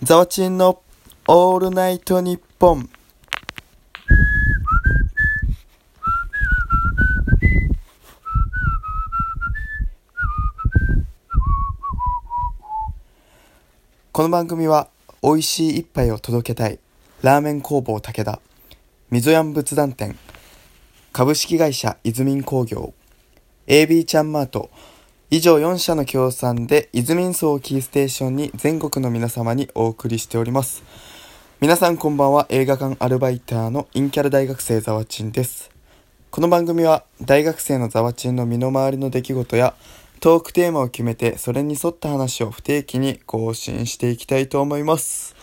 ザワチンのオールナイトニッポン。この番組は美味しい一杯を届けたい。ラーメン工房武田。みぞやん仏壇店。株式会社イズミン工業 AB ちゃんマート。以上4社の協賛でイズミンソーをキーステーションに全国の皆様にお送りしております。皆さんこんばんは。映画館アルバイターのインキャル大学生ザワチンです。この番組は大学生のザワチンの身の回りの出来事やトークテーマを決めてそれに沿った話を不定期に更新していきたいと思います。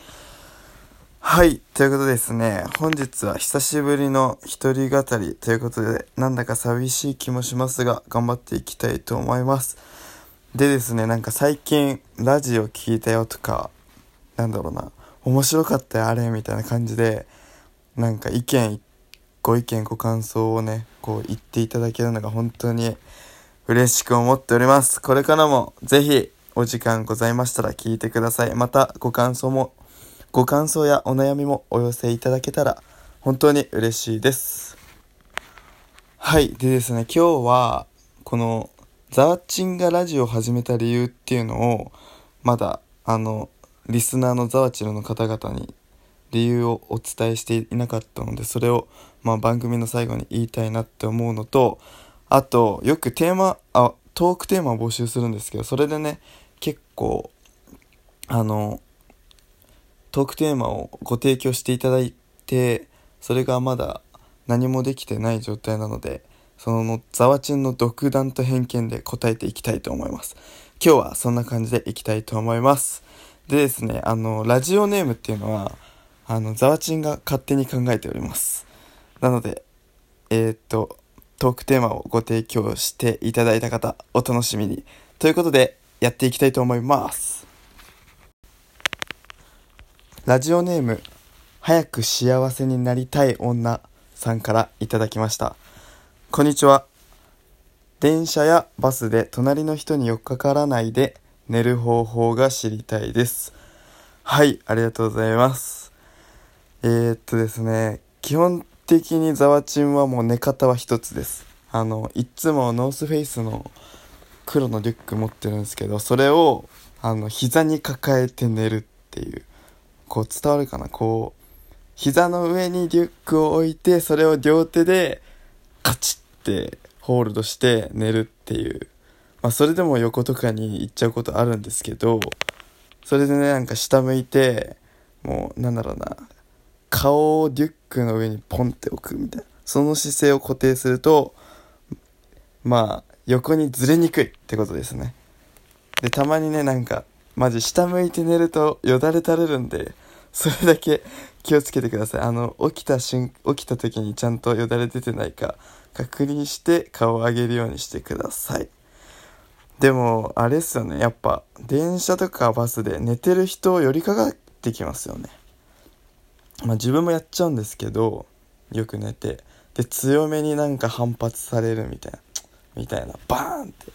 はい。ということですね。本日は久しぶりの一人語りということで、なんだか寂しい気もしますが、頑張っていきたいと思います。でですね、なんか最近、ラジオ聞いたよとか、なんだろうな、面白かったよ、あれ、みたいな感じで、なんか意見、ご意見、ご感想をね、こう言っていただけるのが本当に嬉しく思っております。これからもぜひお時間ございましたら聞いてください。またご感想もご感想やお悩みもお寄せいただけたら本当に嬉しいです。はい。でですね、今日はこのザワチンがラジオを始めた理由っていうのをまだあのリスナーのザワチンの方々に理由をお伝えしていなかったのでそれをまあ番組の最後に言いたいなって思うのとあとよくテーマあトークテーマを募集するんですけどそれでね結構あのトークテーマをご提供していただいてそれがまだ何もできてない状態なのでそのざわちんの独断と偏見で答えていきたいと思います。今日はそんな感じでいきたいと思います。でですねあのラジオネームっていうのはあのざわちんが勝手に考えております。なのでえー、っとトークテーマをご提供していただいた方お楽しみに。ということでやっていきたいと思います。ラジオネーム早く幸せになりたい女さんからいただきました。こんにちは。電車やバスで隣の人に寄っかからないで寝る方法が知りたいです。はいありがとうございます。えー、っとですね基本的にザワチンはもう寝方は一つです。あのいつもノースフェイスの黒のリュック持ってるんですけどそれをあの膝に抱えて寝るっていう。こう伝わるかな？こう膝の上にリュックを置いてそれを両手でカチッてホールドして寝るっていう。まあそれでも横とかに行っちゃうことあるんですけどそれでねなんか下向いてもうなんだろうな。顔をリュックの上にポンって置くみたいな。その姿勢を固定するとまあ横にずれにくいってことですね。でたまにねなんかマジ下向いて寝るとよだれ垂れるんでそれだけ気をつけてください。あの起きた瞬起きた時にちゃんとよだれ出てないか確認して顔を上げるようにしてください。でもあれっすよね。やっぱ電車とかバスで寝てる人を寄りかかってきますよね。まあ自分もやっちゃうんですけどよく寝て。で強めになんか反発されるみたいなみたいなバーンって。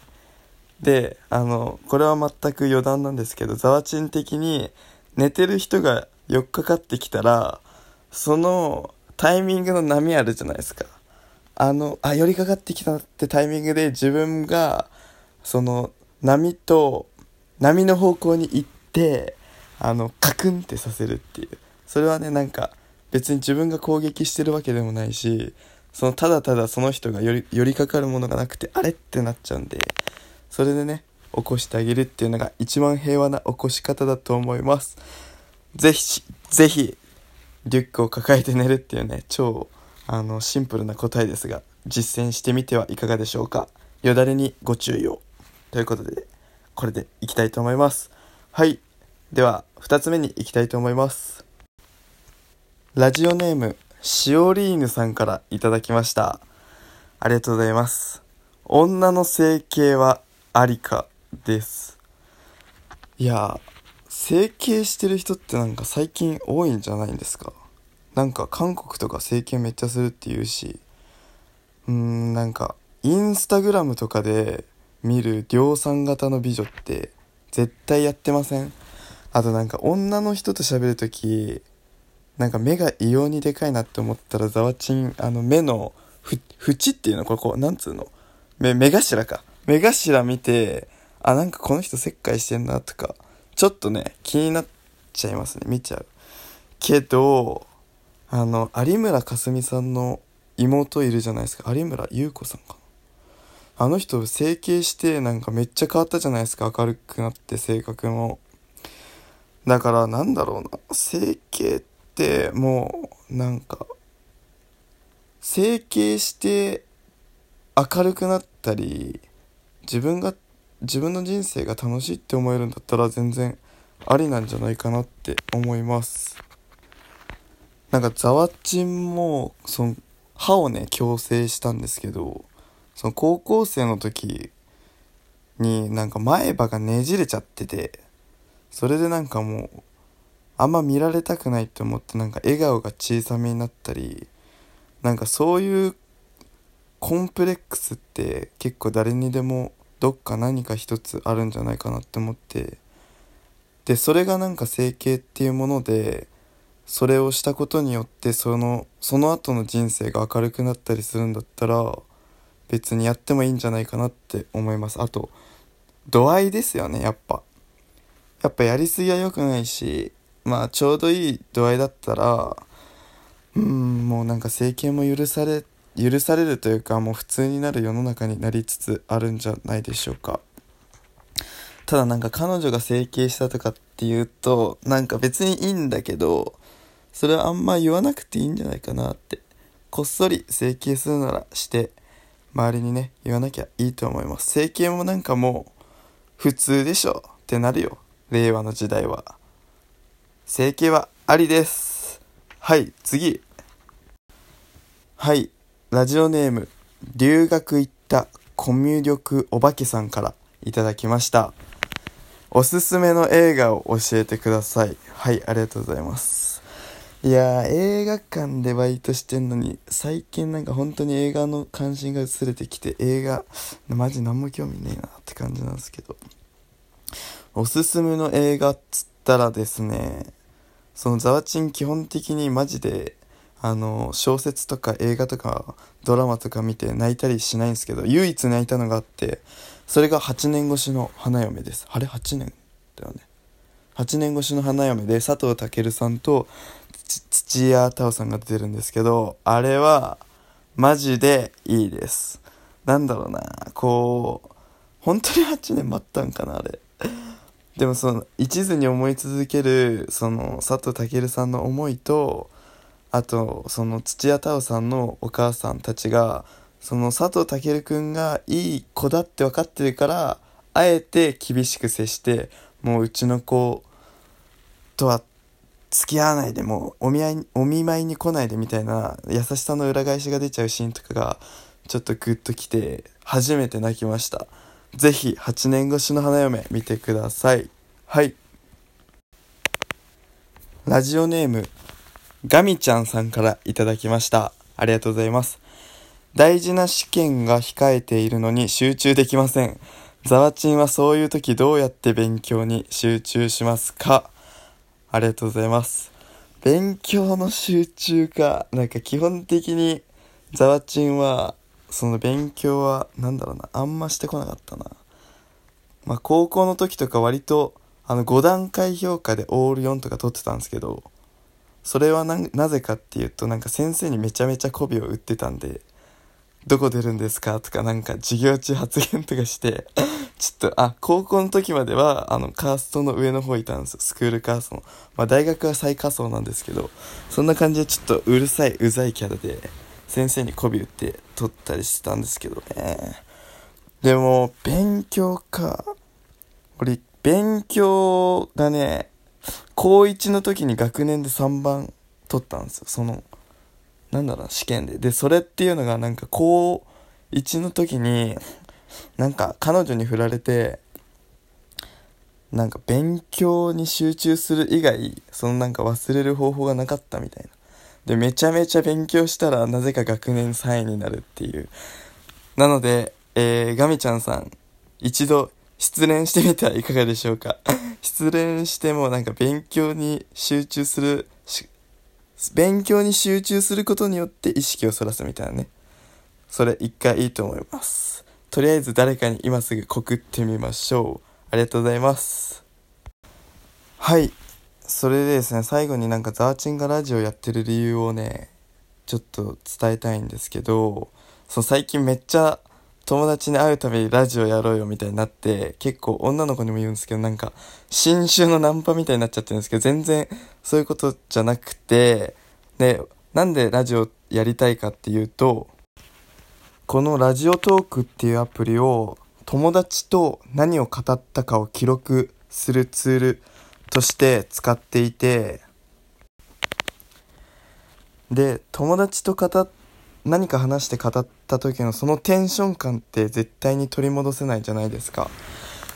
であのこれは全く余談なんですけどざわちん的に寝てる人が寄っかかってきたらそのタイミングの波あるじゃないですか。あのあ寄りかかってきたってタイミングで自分がその波と波の方向に行ってあのカクンってさせるっていう。それはねなんか別に自分が攻撃してるわけでもないしそのただただその人が寄り寄りかかるものがなくてあれってなっちゃうんでそれでね起こしてあげるっていうのが一番平和な起こし方だと思います。ぜひぜひリュックを抱えて寝るっていうね超あのシンプルな答えですが実践してみてはいかがでしょうか。よだれにご注意を。ということでこれでいきたいと思います。はい。では2つ目にいきたいと思います。ラジオネームしおりーぬさんからいただきました。ありがとうございます。女の整形はありかです。いや整形してる人ってなんか最近多いんじゃないんですか？なんか韓国とか整形めっちゃするって言うしうーんなんかインスタグラムとかで見る量産型の美女って絶対やってません？あとなんか女の人と喋るときなんか目が異様にでかいなって思ったらざわちんあの目のふ縁っていうのこれこうなんつうの？目目頭か。目頭見てあなんかこの人切開してんなとかちょっとね気になっちゃいますね見ちゃう。けどあの有村架純さんの妹いるじゃないですか。有村優子さんかな。あの人整形してなんかめっちゃ変わったじゃないですか。明るくなって性格も。だからなんだろうな。整形ってもうなんか整形して明るくなったり自分が自分の人生が楽しいって思えるんだったら全然ありなんじゃないかなって思います。なんかざわちんもその歯をね矯正したんですけどその高校生の時になんか前歯がねじれちゃっててそれでなんかもうあんま見られたくないって思ってなんか笑顔が小さめになったりなんかそういうコンプレックスって結構誰にでもどっか何か一つあるんじゃないかなって思って。でそれがなんか整形っていうものでそれをしたことによってそのその後の人生が明るくなったりするんだったら別にやってもいいんじゃないかなって思います。あと度合いですよねやっぱ。やっぱやりすぎは良くないしまあちょうどいい度合いだったらうんもうなんか整形も許され許されるというかもう普通になる世の中になりつつあるんじゃないでしょうか。ただなんか彼女が整形したとかっていうとなんか別にいいんだけどそれはあんま言わなくていいんじゃないかなって。こっそり整形するならして周りにね言わなきゃいいと思います。整形もなんかもう普通でしょってなるよ。令和の時代は。整形はありです。はい次。はい。ラジオネーム留学行ったコミュ力お化けさんからいただきました。おすすめの映画を教えてください。はいありがとうございます。いやー映画館でバイトしてんのに最近なんか本当に映画の関心が薄れてきて映画マジ何も興味ねえなって感じなんですけど。おすすめの映画っつったらですねそのザワチン基本的にマジであの小説とか映画とかドラマとか見て泣いたりしないんですけど唯一泣いたのがあってそれが8年越しの花嫁です。あれ？8年？だよね。8年越しの花嫁で佐藤健さんと土屋太鳳さんが出てるんですけどあれはマジでいいです。なんだろうな。こう本当に8年待ったんかなあれ。でもその一途に思い続けるその佐藤健さんの思いとあとその土屋太鳳さんのお母さんたちがその佐藤健くんがいい子だって分かってるからあえて厳しく接してもううちの子とは付き合わないでもうお見合いお見舞いに来ないでみたいな優しさの裏返しが出ちゃうシーンとかがちょっとグッときて初めて泣きました。是非8年越しの花嫁見てください。はい。ラジオネームガミちゃんさんからいただきました。ありがとうございます。大事な試験が控えているのに集中できません。ザワチンはそういう時どうやって勉強に集中しますか？ありがとうございます。勉強の集中か。なんか基本的にザワチンは、その勉強は、なんだろうな、あんましてこなかったな。まあ高校の時とか割と、あの5段階評価でオール4とか取ってたんですけど、それはなぜかっていうとなんか先生にめちゃめちゃ媚びを売ってたんで「どこ出るんですか?」とかなんか授業中発言とかして ちょっとあ高校の時まではあのカーストの上の方いたんですよ。スクールカーストの、まあ、大学は最下層なんですけどそんな感じでちょっとうるさいうざいキャラで先生に媚び売って取ったりしてたんですけどね。でも勉強か。俺勉強がね高1の時に学年で3番取ったんですよ。そのなんだろう試験で。でそれっていうのがなんか高1の時になんか彼女に振られてなんか勉強に集中する以外そのなんか忘れる方法がなかったみたいな。でめちゃめちゃ勉強したらなぜか学年3位になるっていう。なので、えー、ガミちゃんさん一度失恋してみてはいかがでしょうか？失恋してもなんか勉強に集中する勉強に集中することによって意識をそらすみたいなね。それ一回いいと思います。とりあえず誰かに今すぐ告ってみましょう。ありがとうございます。はい。それでですね最後になんかザーチンがラジオやってる理由をねちょっと伝えたいんですけどその最近めっちゃ友達に会うためにラジオやろうよみたいになって結構女の子にも言うんですけどなんか新種のナンパみたいになっちゃってるんですけど全然そういうことじゃなくてでなんでラジオやりたいかっていうとこのラジオトークっていうアプリを友達と何を語ったかを記録するツールとして使っていてで友達と語っ何か話して語った時のそのテンション感って絶対に取り戻せないじゃないですか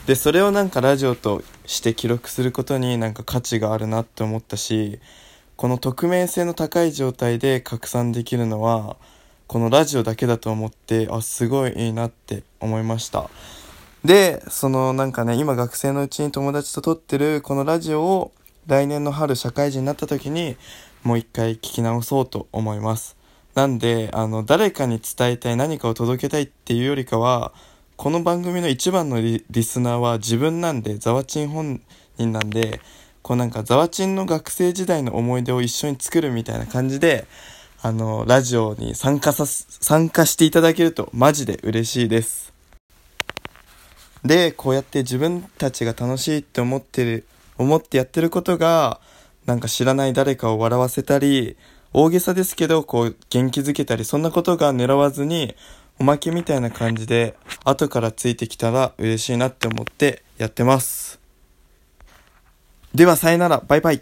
でそれをなんかラジオとして記録することになんか価値があるなって思ったしこの匿名性の高い状態で拡散できるのはこのラジオだけだと思ってあすごいいいなって思いましたで、そのなんかね、今学生のうちに友達と撮ってるこのラジオを来年の春社会人になった時にもう一回聞き直そうと思います。なんで、あの、誰かに伝えたい何かを届けたいっていうよりかは、この番組の一番のリスナーは自分なんで、ザワチン本人なんで、こうなんかザワチンの学生時代の思い出を一緒に作るみたいな感じで、あの、ラジオに参加さ参加していただけるとマジで嬉しいです。で、こうやって自分たちが楽しいって思ってる、思ってやってることが、なんか知らない誰かを笑わせたり、大げさですけど、こう、元気づけたり、そんなことが狙わずに、おまけみたいな感じで、後からついてきたら嬉しいなって思ってやってます。では、さよなら、バイバイ。